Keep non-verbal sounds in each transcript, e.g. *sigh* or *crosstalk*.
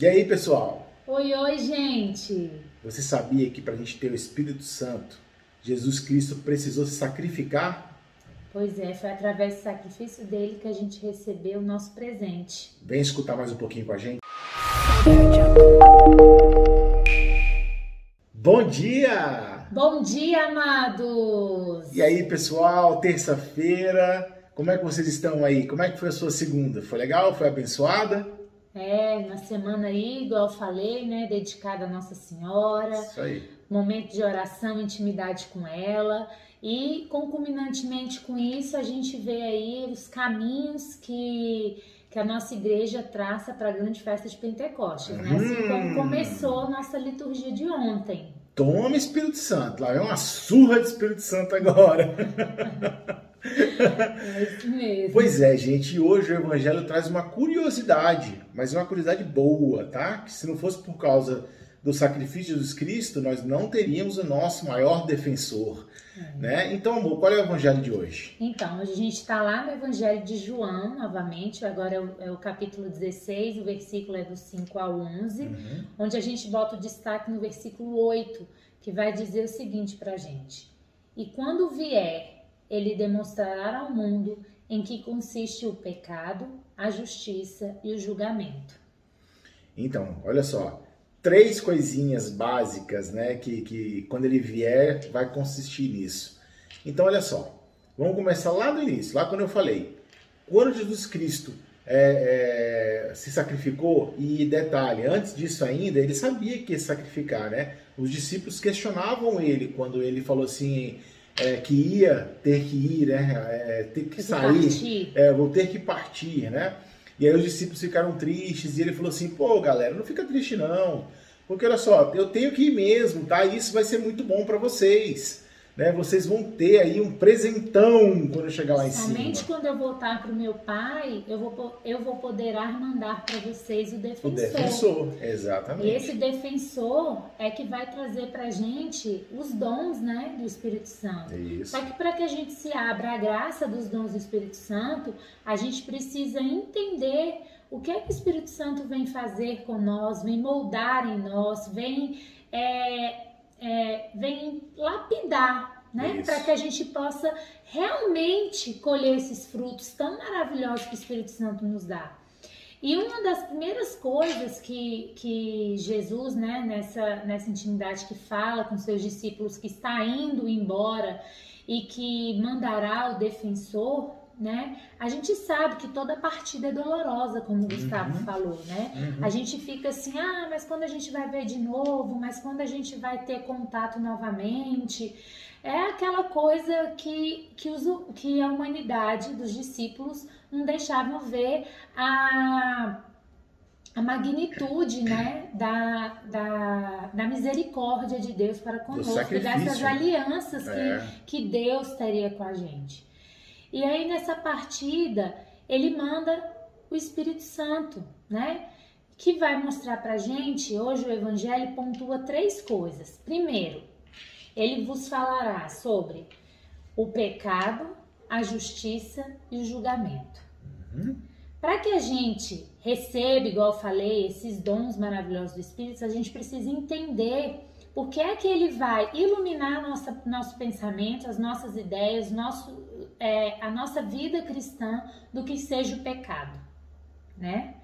E aí, pessoal? Oi, oi, gente! Você sabia que para a gente ter o Espírito Santo, Jesus Cristo precisou se sacrificar? Pois é, foi através do sacrifício dele que a gente recebeu o nosso presente. Vem escutar mais um pouquinho com a gente. Bom dia! Bom dia, amados! E aí, pessoal, terça-feira, como é que vocês estão aí? Como é que foi a sua segunda? Foi legal? Foi abençoada? É, na semana aí, igual eu falei, né, dedicada a Nossa Senhora. Isso aí. Momento de oração, intimidade com ela. E concomitantemente com isso, a gente vê aí os caminhos que, que a nossa igreja traça para a grande festa de Pentecostes, né? Assim Hum. como começou a nossa liturgia de ontem. Toma Espírito Santo. Lá vem uma surra de Espírito Santo agora. *laughs* É isso mesmo. Pois é, gente, e hoje o Evangelho traz uma curiosidade, mas uma curiosidade boa, tá? Que se não fosse por causa do sacrifício de Jesus Cristo, nós não teríamos o nosso maior defensor, né? Então, amor, qual é o Evangelho de hoje? Então, hoje a gente está lá no Evangelho de João, novamente, agora é o, é o capítulo 16, o versículo é do 5 ao 11, Uhum. onde a gente bota o destaque no versículo 8, que vai dizer o seguinte para a gente: E quando vier, ele demonstrará ao mundo em que consiste o pecado, a justiça e o julgamento. Então, olha só, três coisinhas básicas, né, que, que quando ele vier vai consistir nisso. Então, olha só, vamos começar lá do início, lá quando eu falei, quando Jesus Cristo é, é, se sacrificou, e detalhe, antes disso ainda, ele sabia que ia sacrificar, né? Os discípulos questionavam ele quando ele falou assim, é, que ia ter que ir, né, é, ter que Que sair, é, vou ter que partir, né? E aí os discípulos ficaram tristes e ele falou assim: pô, galera, não fica triste não, porque olha só, eu tenho que ir mesmo, tá? Isso vai ser muito bom para vocês, né? Vocês vão ter aí um presentão quando eu chegar lá em Somente cima. quando eu voltar para o meu pai, eu vou, eu vou poder mandar para vocês o O defensor. defensor, E exatamente. esse defensor é que vai trazer pra gente os dons, né, do Espírito Santo. Isso. Só que para que a gente se abra à graça dos dons do Espírito Santo, a gente precisa entender o que é que o Espírito Santo vem fazer com nós, vem moldar em nós, vem, é, é, vem lapidar, né? Para que a gente possa realmente colher esses frutos tão maravilhosos que o Espírito Santo nos dá. E uma das primeiras coisas que, que Jesus, né, nessa, nessa intimidade que fala com seus discípulos, que está indo embora e que mandará o defensor, né? A gente sabe que toda partida é dolorosa, como o Gustavo Uhum. falou, né? Uhum. A gente fica assim, ah, mas quando a gente vai ver de novo, mas quando a gente vai ter contato novamente, é aquela coisa que, que, os, que a humanidade dos discípulos não deixavam ver a, a magnitude né, da, da, da misericórdia de Deus para conosco, dessas alianças que, É. que Deus teria com a gente. E aí nessa partida, ele manda o Espírito Santo, né? Que vai mostrar pra gente, hoje o Evangelho pontua três coisas. Primeiro, ele vos falará sobre o pecado, a justiça e o julgamento. Uhum. Para que a gente receba, igual eu falei, esses dons maravilhosos do Espírito, a gente precisa entender por que é que ele vai iluminar nossa, nosso pensamento, as nossas ideias, nosso, é, a nossa vida cristã do que seja o pecado, né?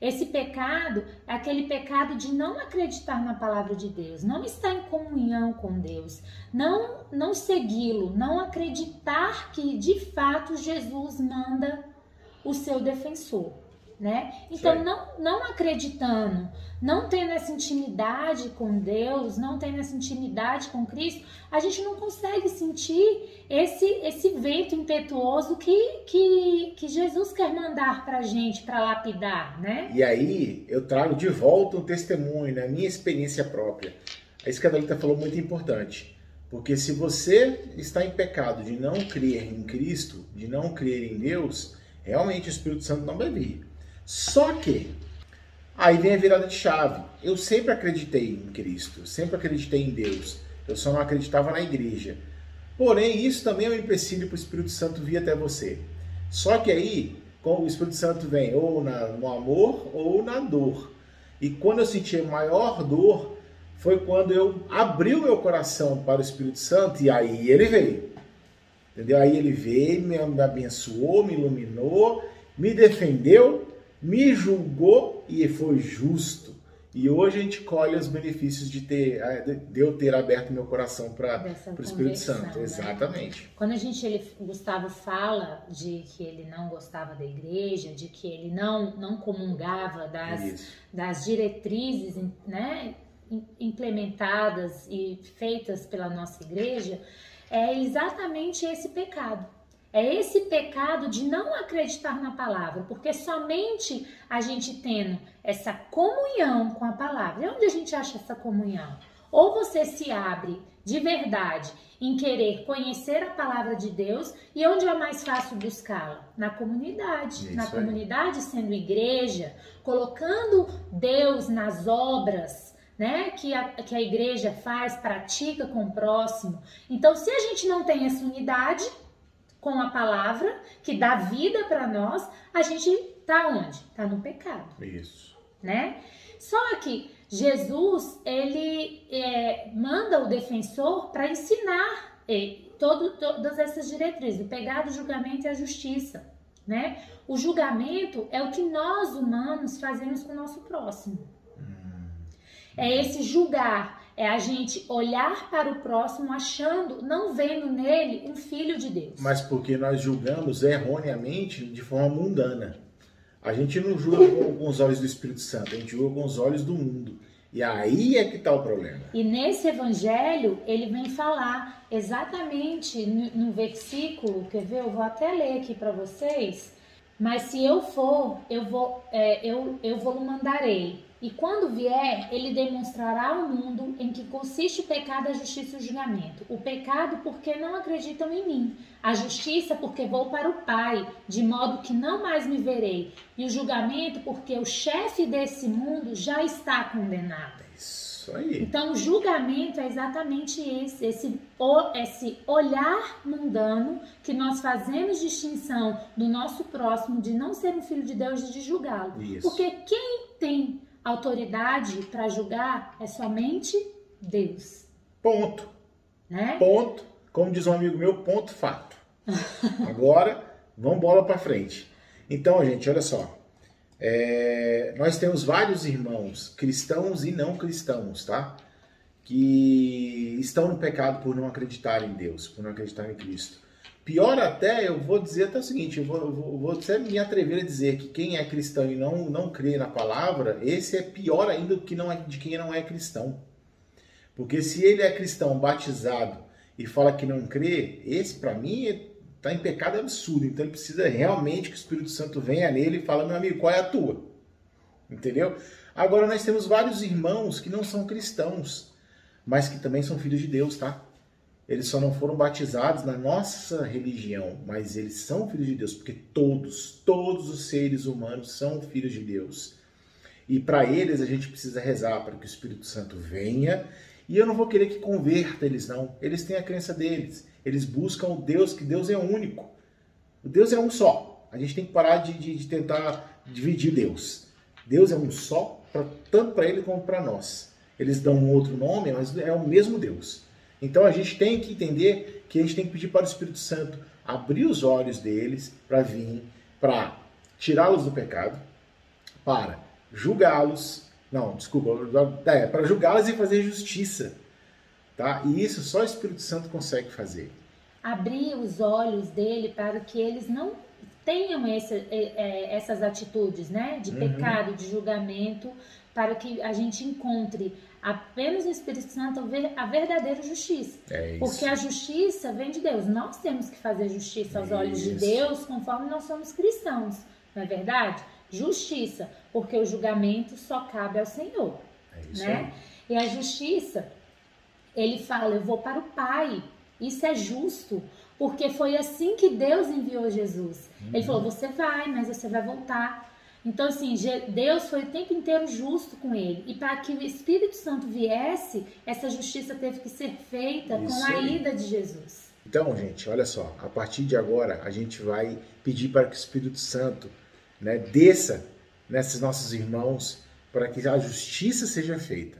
Esse pecado é aquele pecado de não acreditar na palavra de Deus, não estar em comunhão com Deus, não não segui-lo, não acreditar que de fato Jesus manda o seu defensor, né? Então não não acreditando, não tendo essa intimidade com Deus, não tendo essa intimidade com Cristo, a gente não consegue sentir esse esse vento impetuoso que que, que Jesus quer mandar pra gente para lapidar, né? E aí eu trago de volta um testemunho, na minha experiência própria. É isso que a Dalita falou muito importante. Porque se você está em pecado de não crer em Cristo, de não crer em Deus, realmente o Espírito Santo não vai vir. Só que aí vem a virada de chave. Eu sempre acreditei em Cristo, sempre acreditei em Deus. Eu só não acreditava na igreja. Porém, isso também é um empecilho para o Espírito Santo vir até você. Só que aí, o Espírito Santo vem ou na- no amor ou na dor. E quando eu senti maior dor, foi quando eu abri o meu coração para o Espírito Santo e aí ele veio. Entendeu? Aí ele veio, me abençoou, me iluminou, me defendeu, me julgou e foi justo. E hoje a gente colhe os benefícios de ter de eu ter aberto meu coração para o Espírito Santo. Né? Exatamente. Quando a gente ele, Gustavo fala de que ele não gostava da igreja, de que ele não não comungava das, das diretrizes, né, implementadas e feitas pela nossa igreja, é exatamente esse pecado. É esse pecado de não acreditar na palavra, porque somente a gente tendo essa comunhão com a palavra. E onde a gente acha essa comunhão? Ou você se abre de verdade em querer conhecer a palavra de Deus e onde é mais fácil buscá-la? Na comunidade. Isso na comunidade, sendo igreja, colocando Deus nas obras. Né, que, a, que a igreja faz, pratica com o próximo. Então, se a gente não tem essa unidade, com a palavra que dá vida para nós, a gente tá onde? Tá no pecado. Isso. Né? Só que Jesus ele é, manda o defensor para ensinar é, todo, todas essas diretrizes, o pecado, o julgamento e a justiça. Né? O julgamento é o que nós humanos fazemos com o nosso próximo. Hum. É esse julgar, é a gente olhar para o próximo achando, não vendo nele um filho de Deus. Mas porque nós julgamos erroneamente de forma mundana. A gente não julga com os olhos do Espírito Santo, a gente julga com os olhos do mundo. E aí é que está o problema. E nesse evangelho, ele vem falar exatamente no, no versículo, quer ver? Eu vou até ler aqui para vocês. Mas se eu for, eu vou, é, eu, eu vou mandarei e quando vier, ele demonstrará ao mundo em que consiste o pecado, a justiça e o julgamento. O pecado porque não acreditam em mim, a justiça porque vou para o Pai, de modo que não mais me verei, e o julgamento porque o chefe desse mundo já está condenado. Isso aí. Então, o julgamento é exatamente esse, esse, esse olhar mundano que nós fazemos distinção do nosso próximo de não ser um filho de Deus e de julgá-lo. Porque quem tem autoridade para julgar é somente Deus. Ponto. Né? Ponto. Como diz um amigo meu, ponto fato. *laughs* Agora, vamos bola para frente. Então, gente, olha só. É, nós temos vários irmãos, cristãos e não cristãos, tá? Que estão no pecado por não acreditar em Deus, por não acreditar em Cristo. Pior até, eu vou dizer até o seguinte, eu vou, eu vou até me atrever a dizer que quem é cristão e não, não crê na palavra, esse é pior ainda do que não é, de quem não é cristão. Porque se ele é cristão batizado e fala que não crê, esse para mim está em pecado absurdo. Então ele precisa realmente que o Espírito Santo venha nele e fala, meu amigo, qual é a tua? Entendeu? Agora nós temos vários irmãos que não são cristãos, mas que também são filhos de Deus, tá? Eles só não foram batizados na nossa religião, mas eles são filhos de Deus, porque todos, todos os seres humanos são filhos de Deus. E para eles a gente precisa rezar para que o Espírito Santo venha. E eu não vou querer que converta eles, não. Eles têm a crença deles. Eles buscam o Deus, que Deus é único. O Deus é um só. A gente tem que parar de, de, de tentar dividir Deus. Deus é um só, pra, tanto para ele como para nós. Eles dão um outro nome, mas é o mesmo Deus. Então a gente tem que entender que a gente tem que pedir para o Espírito Santo abrir os olhos deles para vir, para tirá-los do pecado, para julgá-los, não, desculpa, é, para julgá-los e fazer justiça, tá? E isso só o Espírito Santo consegue fazer. Abrir os olhos dele para que eles não tenham esse, é, é, essas atitudes, né, de uhum. pecado, de julgamento, para que a gente encontre apenas o Espírito Santo a verdadeira justiça. É Porque a justiça vem de Deus. Nós temos que fazer justiça aos olhos de Deus conforme nós somos cristãos. Não é verdade? Justiça, porque o julgamento só cabe ao Senhor. É né? E a justiça, ele fala: Eu vou para o Pai. Isso é justo, porque foi assim que Deus enviou Jesus. Uhum. Ele falou: Você vai, mas você vai voltar. Então, assim, Deus foi o tempo inteiro justo com ele. E para que o Espírito Santo viesse, essa justiça teve que ser feita Isso com a aí. ida de Jesus. Então, gente, olha só, a partir de agora a gente vai pedir para que o Espírito Santo né, desça nesses nossos irmãos para que a justiça seja feita.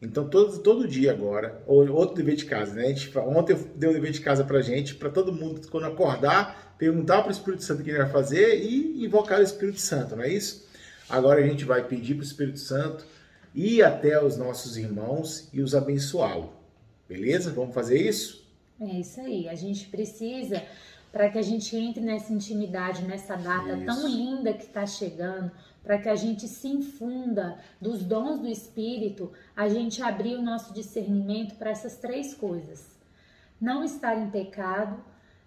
Então, todo, todo dia agora, ou outro dever de casa, né? Gente, ontem eu dei um dever de casa para gente, para todo mundo, quando acordar, perguntar para o Espírito Santo o que ele vai fazer e invocar o Espírito Santo, não é isso? Agora a gente vai pedir para o Espírito Santo ir até os nossos irmãos e os abençoá-lo. Beleza? Vamos fazer isso? É isso aí. A gente precisa, para que a gente entre nessa intimidade, nessa data isso. tão linda que está chegando, para que a gente se infunda dos dons do Espírito, a gente abrir o nosso discernimento para essas três coisas: não estar em pecado,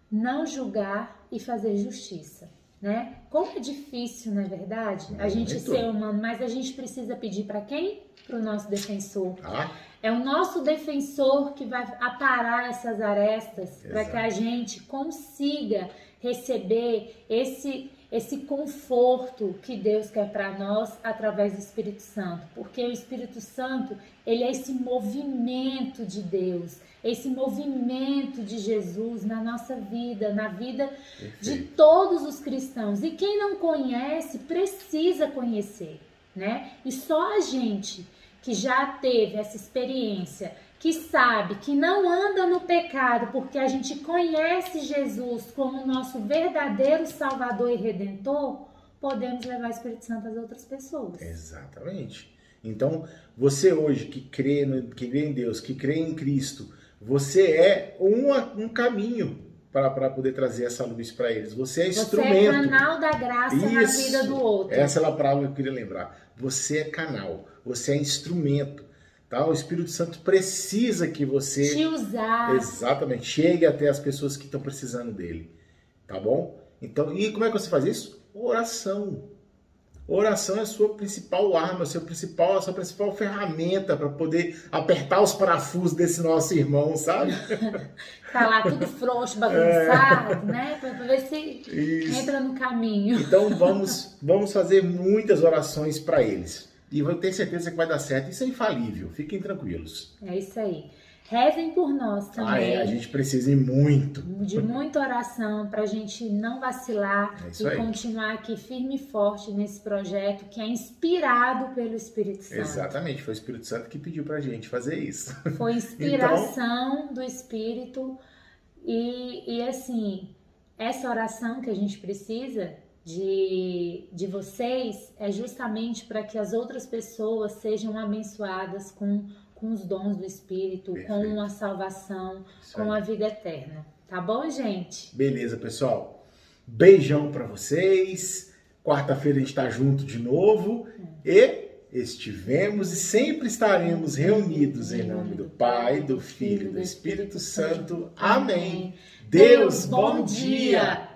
não julgar e fazer justiça. Né? Como é difícil, não é verdade? A gente ser humano, mas a gente precisa pedir para quem? Para o nosso defensor. Ah. É o nosso defensor que vai aparar essas arestas para que a gente consiga receber esse esse conforto que Deus quer para nós através do Espírito Santo, porque o Espírito Santo, ele é esse movimento de Deus, esse movimento de Jesus na nossa vida, na vida de todos os cristãos. E quem não conhece, precisa conhecer, né? E só a gente que já teve essa experiência que sabe que não anda no pecado porque a gente conhece Jesus como nosso verdadeiro Salvador e Redentor, podemos levar o Espírito Santo às outras pessoas. Exatamente. Então, você hoje que crê, no, que crê em Deus, que crê em Cristo, você é uma, um caminho para poder trazer essa luz para eles. Você é instrumento. Você é canal da graça Isso. na vida do outro. Essa é a palavra que eu queria lembrar. Você é canal, você é instrumento Tá? O Espírito Santo precisa que você te usar. Exatamente, chegue até as pessoas que estão precisando dele, tá bom? Então, e como é que você faz isso? Oração. Oração é a sua principal arma, a sua principal, a sua principal ferramenta para poder apertar os parafusos desse nosso irmão, sabe? *laughs* tá lá tudo frouxo, bagunçado, é. né? Para ver se Isso. entra no caminho. Então vamos, vamos fazer muitas orações para eles e vou ter certeza que vai dar certo. Isso é infalível, fiquem tranquilos. É isso aí. Rezem por nós também. Ah, é, a gente precisa ir muito. De muita oração para a gente não vacilar é e aí. continuar aqui firme e forte nesse projeto que é inspirado pelo Espírito Santo. Exatamente, foi o Espírito Santo que pediu para a gente fazer isso. Foi *laughs* inspiração então... do Espírito e, e assim, essa oração que a gente precisa de, de vocês é justamente para que as outras pessoas sejam abençoadas com, com os dons do Espírito, Perfeito. com a salvação, Isso com aí. a vida eterna. Tá bom, gente? Beleza, pessoal. Beijão para vocês. Quarta-feira a gente está junto de novo. É. E estivemos e sempre estaremos reunidos em nome do Pai, do Filho e do Espírito Santo. Amém. Deus, bom dia.